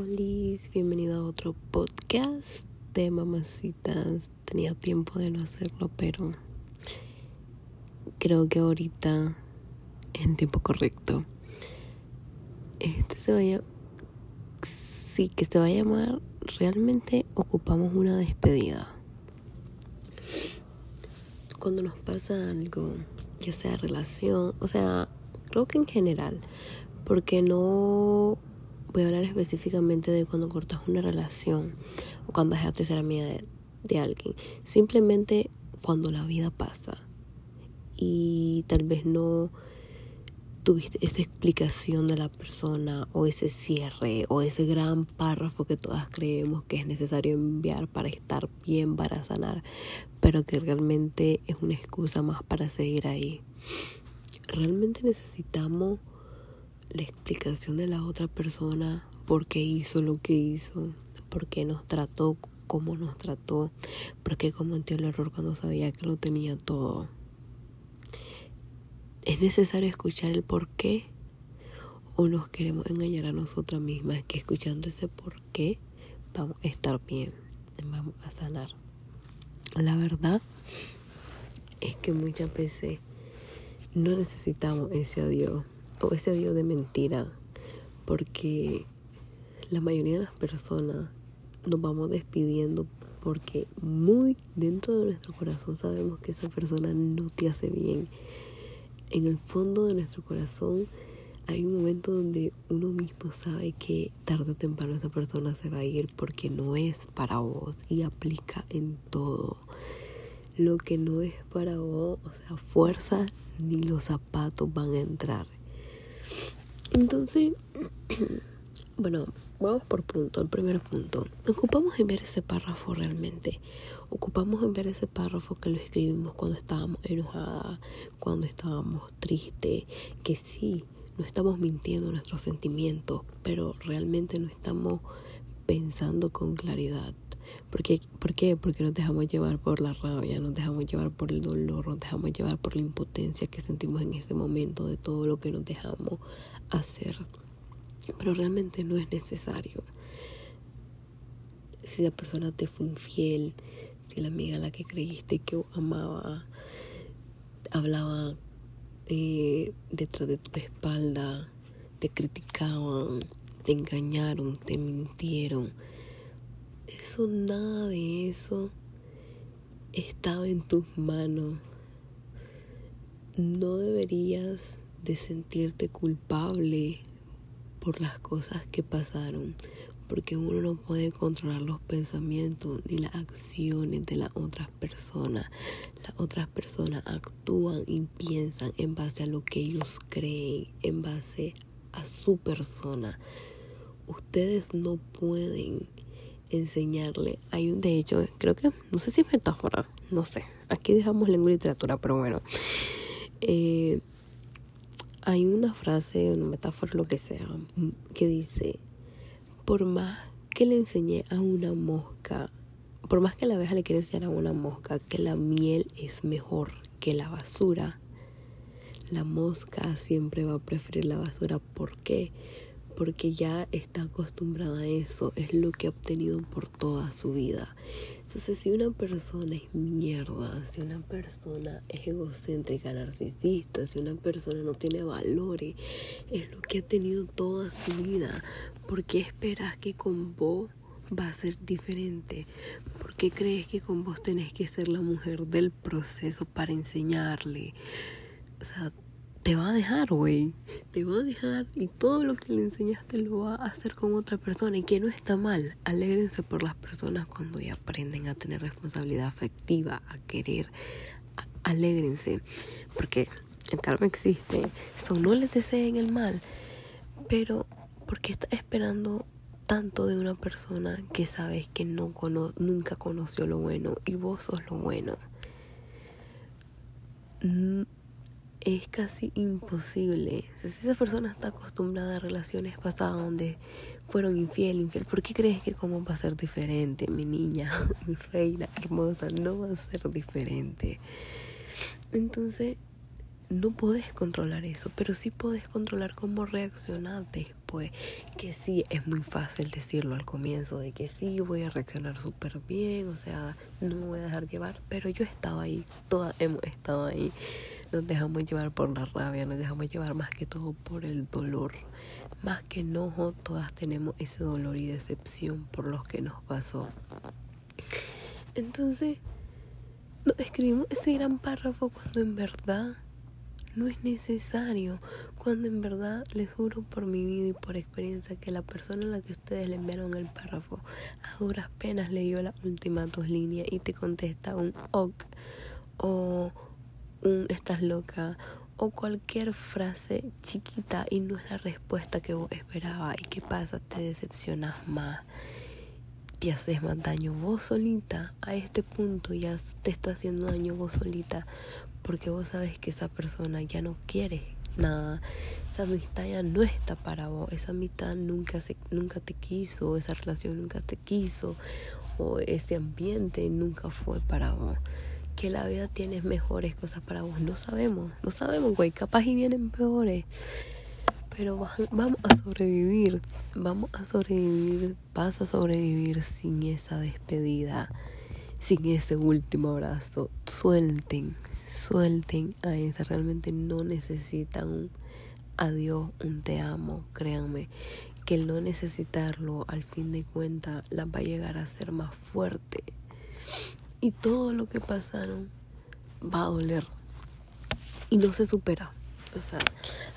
Hola, bienvenido a otro podcast de mamacitas. Tenía tiempo de no hacerlo, pero creo que ahorita es el tiempo correcto. Este se va a sí que se va a llamar realmente ocupamos una despedida. Cuando nos pasa algo, ya sea relación, o sea, creo que en general, porque no voy a hablar específicamente de cuando cortas una relación o cuando dejaste de ser amiga de, de alguien. Simplemente cuando la vida pasa y tal vez no tuviste esa explicación de la persona o ese cierre o ese gran párrafo que todas creemos que es necesario enviar para estar bien, para sanar, pero que realmente es una excusa más para seguir ahí. Realmente necesitamos la explicación de la otra persona por qué hizo lo que hizo, por qué nos trató como nos trató, por qué cometió el error cuando sabía que lo tenía todo. ¿Es necesario escuchar el por qué? ¿O nos queremos engañar a nosotras mismas que escuchando ese por qué vamos a estar bien, vamos a sanar? La verdad es que muchas veces no necesitamos ese adiós o ese Dios de mentira, porque la mayoría de las personas nos vamos despidiendo porque muy dentro de nuestro corazón sabemos que esa persona no te hace bien. En el fondo de nuestro corazón hay un momento donde uno mismo sabe que tarde o temprano esa persona se va a ir porque no es para vos y aplica en todo. Lo que no es para vos, o sea, fuerza ni los zapatos van a entrar. Entonces, bueno, vamos por punto. El primer punto. Ocupamos en ver ese párrafo realmente. Ocupamos en ver ese párrafo que lo escribimos cuando estábamos enojadas, cuando estábamos tristes. Que sí, no estamos mintiendo nuestros sentimientos, pero realmente no estamos pensando con claridad. ¿Por qué? ¿Por qué? Porque nos dejamos llevar por la rabia, nos dejamos llevar por el dolor, nos dejamos llevar por la impotencia que sentimos en ese momento de todo lo que nos dejamos hacer. Pero realmente no es necesario. Si la persona te fue infiel, si la amiga a la que creíste que amaba hablaba eh, detrás de tu espalda, te criticaban, te engañaron, te mintieron eso, nada de eso estaba en tus manos. No deberías de sentirte culpable por las cosas que pasaron, porque uno no puede controlar los pensamientos ni las acciones de las otras personas. Las otras personas actúan y piensan en base a lo que ellos creen, en base a su persona. Ustedes no pueden enseñarle. Hay un, de hecho, creo que, no sé si es metáfora, no sé. Aquí dejamos lengua y literatura, pero bueno. Eh, hay una frase, una metáfora, lo que sea, que dice, por más que le enseñé a una mosca, por más que la abeja le quiera enseñar a una mosca que la miel es mejor que la basura, la mosca siempre va a preferir la basura. ¿Por qué? Porque ya está acostumbrada a eso, es lo que ha obtenido por toda su vida. Entonces, si una persona es mierda, si una persona es egocéntrica, narcisista, si una persona no tiene valores, es lo que ha tenido toda su vida. ¿Por qué esperas que con vos va a ser diferente? ¿Por qué crees que con vos tenés que ser la mujer del proceso para enseñarle? O sea, te va a dejar, güey. Te va a dejar y todo lo que le enseñaste lo va a hacer con otra persona y que no está mal. Alégrense por las personas cuando ya aprenden a tener responsabilidad afectiva, a querer. alégrense, porque el karma existe. So, no les deseen el mal, pero porque estás esperando tanto de una persona que sabes que no cono nunca conoció lo bueno y vos sos lo bueno es casi imposible. Si esa persona está acostumbrada a relaciones pasadas donde fueron infiel, infiel, ¿por qué crees que cómo va a ser diferente, mi niña, mi reina hermosa? No va a ser diferente. Entonces, no puedes controlar eso, pero sí puedes controlar cómo reaccionar después. Que sí, es muy fácil decirlo al comienzo, de que sí, voy a reaccionar súper bien, o sea, no me voy a dejar llevar, pero yo estaba ahí, todas hemos estado ahí. Nos dejamos llevar por la rabia, nos dejamos llevar más que todo por el dolor. Más que enojo, todas tenemos ese dolor y decepción por lo que nos pasó. Entonces, escribimos ese gran párrafo cuando en verdad no es necesario. Cuando en verdad les juro por mi vida y por experiencia que la persona a la que ustedes le enviaron el párrafo a duras penas leyó la última dos líneas y te contesta un ok o un estás loca o cualquier frase chiquita y no es la respuesta que vos esperabas y qué pasa, te decepcionas más. Te haces más daño vos solita a este punto ya te está haciendo daño vos solita porque vos sabes que esa persona ya no quiere nada. Esa amistad ya no está para vos esa amistad nunca se nunca te quiso esa relación nunca te quiso o ese ambiente nunca fue para vos que la vida tiene mejores cosas para vos. No sabemos no sabemos güey. Capaz y vienen peores. Pero vamos a sobrevivir, vamos a sobrevivir, vas a sobrevivir sin esa despedida, sin ese último abrazo. Suelten, suelten a esa, realmente no necesitan un adiós, un te amo, créanme, que el no necesitarlo al fin de cuentas las va a llegar a ser más fuerte. Y todo lo que pasaron va a doler y no se supera. O sea,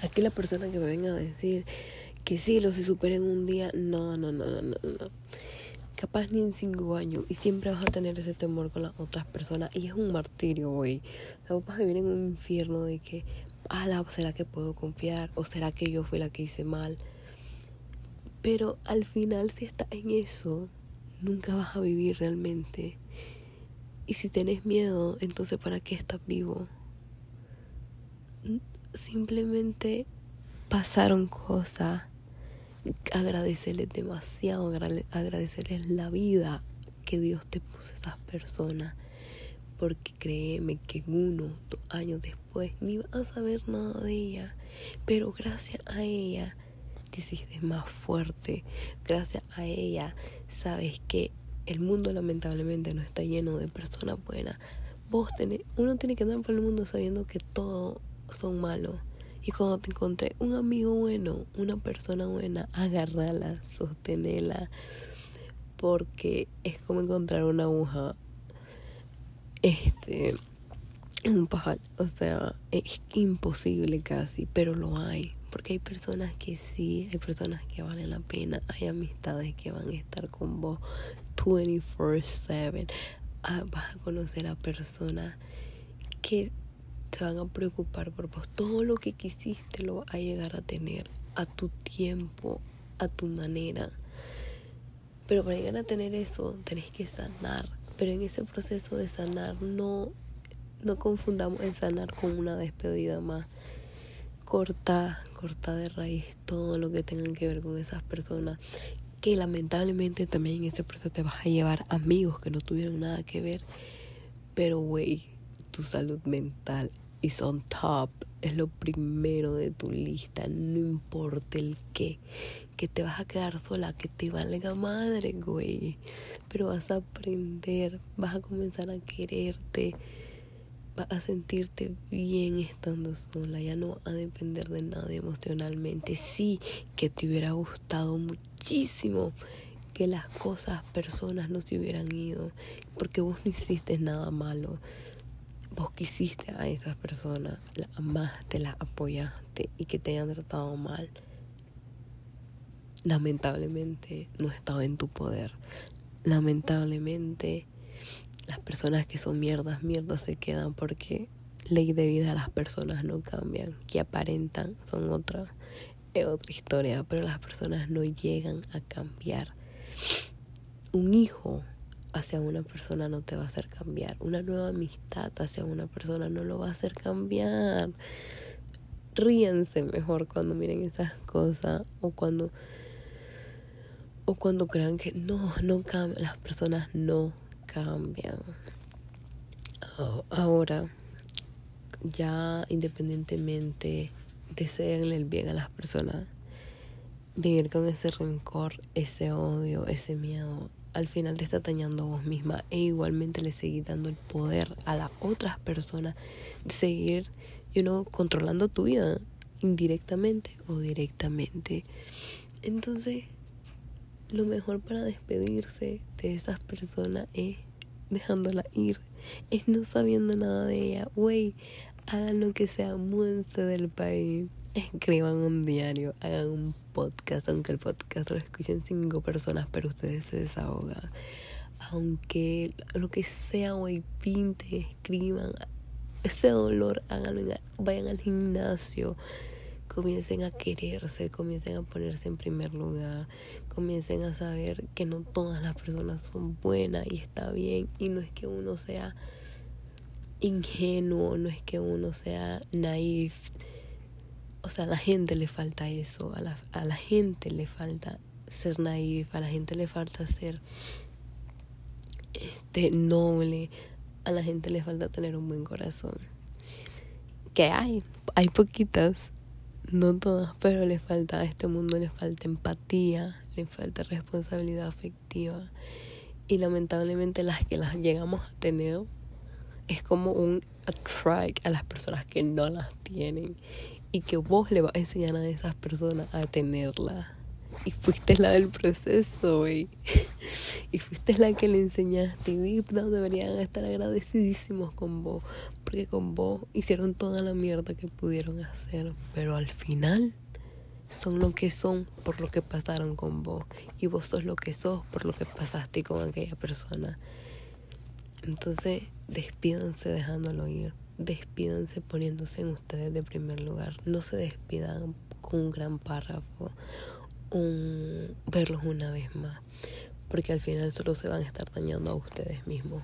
aquí la persona que me venga a decir que sí, lo se supera en un día, no, no, no, no, no, no. Capaz ni en cinco años. Y siempre vas a tener ese temor con las otras personas. Y es un martirio, güey. O sea, vos vas a vivir en un infierno de que, ala, ¿será que puedo confiar? ¿O será que yo fui la que hice mal? Pero al final, si estás en eso, nunca vas a vivir realmente. Y si tenés miedo, entonces ¿para qué estás vivo? simplemente pasaron cosas. Agradecerles demasiado, agradecerles la vida que Dios te puso a esas personas. Porque créeme que uno, dos años después, ni vas a saber nada de ella. Pero gracias a ella te hiciste más fuerte. Gracias a ella sabes que el mundo lamentablemente no está lleno de personas buenas. Vos tenés, uno tiene que andar por el mundo sabiendo que todo son malos. Y cuando te encontré un amigo bueno, una persona buena, agarrala, sostenela. Porque es como encontrar una aguja. Este. Un pajal. O sea, es imposible casi, pero lo hay. Porque hay personas que sí, hay personas que valen la pena. Hay amistades que van a estar con vos 24-7. Ah, vas a conocer a personas que se van a preocupar por. Todo lo que quisiste lo vas a llegar a tener a tu tiempo, a tu manera. Pero para llegar a tener eso, tenés que sanar. Pero en ese proceso de sanar, no, no confundamos el sanar con una despedida más. Corta, corta de raíz todo lo que tenga que ver con esas personas. Que lamentablemente también en ese proceso te vas a llevar amigos que no tuvieron nada que ver. Pero, güey, tu salud mental y son top. Es lo primero de tu lista, no importa el qué. Que te vas a quedar sola, que te valga madre, güey. Pero vas a aprender, vas a comenzar a quererte, a sentirte bien estando sola. Ya no a depender de nada emocionalmente. Sí, que te hubiera gustado muchísimo que las cosas, personas no se hubieran ido, porque vos no hiciste nada malo vos quisiste a esas personas, la amaste, la apoyaste y que te hayan tratado mal, lamentablemente no estaba en tu poder. Lamentablemente las personas que son mierdas, mierdas se quedan porque ley de vida las personas no cambian, que aparentan son otra, es otra historia, pero las personas no llegan a cambiar. Un hijo hacia una persona no te va a hacer cambiar. Una nueva amistad hacia una persona no lo va a hacer cambiar. Ríense mejor cuando miren esas cosas o cuando o cuando crean que no, no cambian, las personas no cambian. Ahora, ya independientemente deseen el bien a las personas, vivir con ese rencor, ese odio, ese miedo, al final te está dañando vos misma e igualmente le seguís dando el poder a las otras personas de seguir, you know, controlando tu vida indirectamente o directamente. Entonces, lo mejor para despedirse de esas personas es dejándola ir, es no sabiendo nada de ella. Güey, hagan lo que sea, múdense del país, escriban un diario, hagan un podcast, aunque el podcast lo escuchen cinco personas, pero ustedes se desahogan. Aunque lo que sea, güey, pinten, escriban, ese dolor, háganlo, vayan al gimnasio, comiencen a quererse, comiencen a ponerse en primer lugar, comiencen a saber que no todas las personas son buenas y está bien, y no es que uno sea ingenuo, no es que uno sea naif. O sea, a la gente le falta eso, a la, a la gente le falta ser naif, a la gente le falta ser este noble, a la gente le falta tener un buen corazón. Que hay, hay poquitas, no todas, pero le falta a este mundo, le falta empatía, le falta responsabilidad afectiva. Y lamentablemente las que las llegamos a tener es como un attract a las personas que no las tienen y que vos le vas a enseñar a esas personas a tenerla. Y fuiste la del proceso, güey. Y fuiste la que le enseñaste. Y deep deberían estar agradecidísimos con vos. Porque con vos hicieron toda la mierda que pudieron hacer. Pero al final son lo que son por lo que pasaron con vos. Y vos sos lo que sos por lo que pasaste con aquella persona. Entonces, despídanse dejándolo ir. Despídanse poniéndose en ustedes de primer lugar. No se despidan con un gran párrafo, un verlos una vez más, porque al final solo se van a estar dañando a ustedes mismos.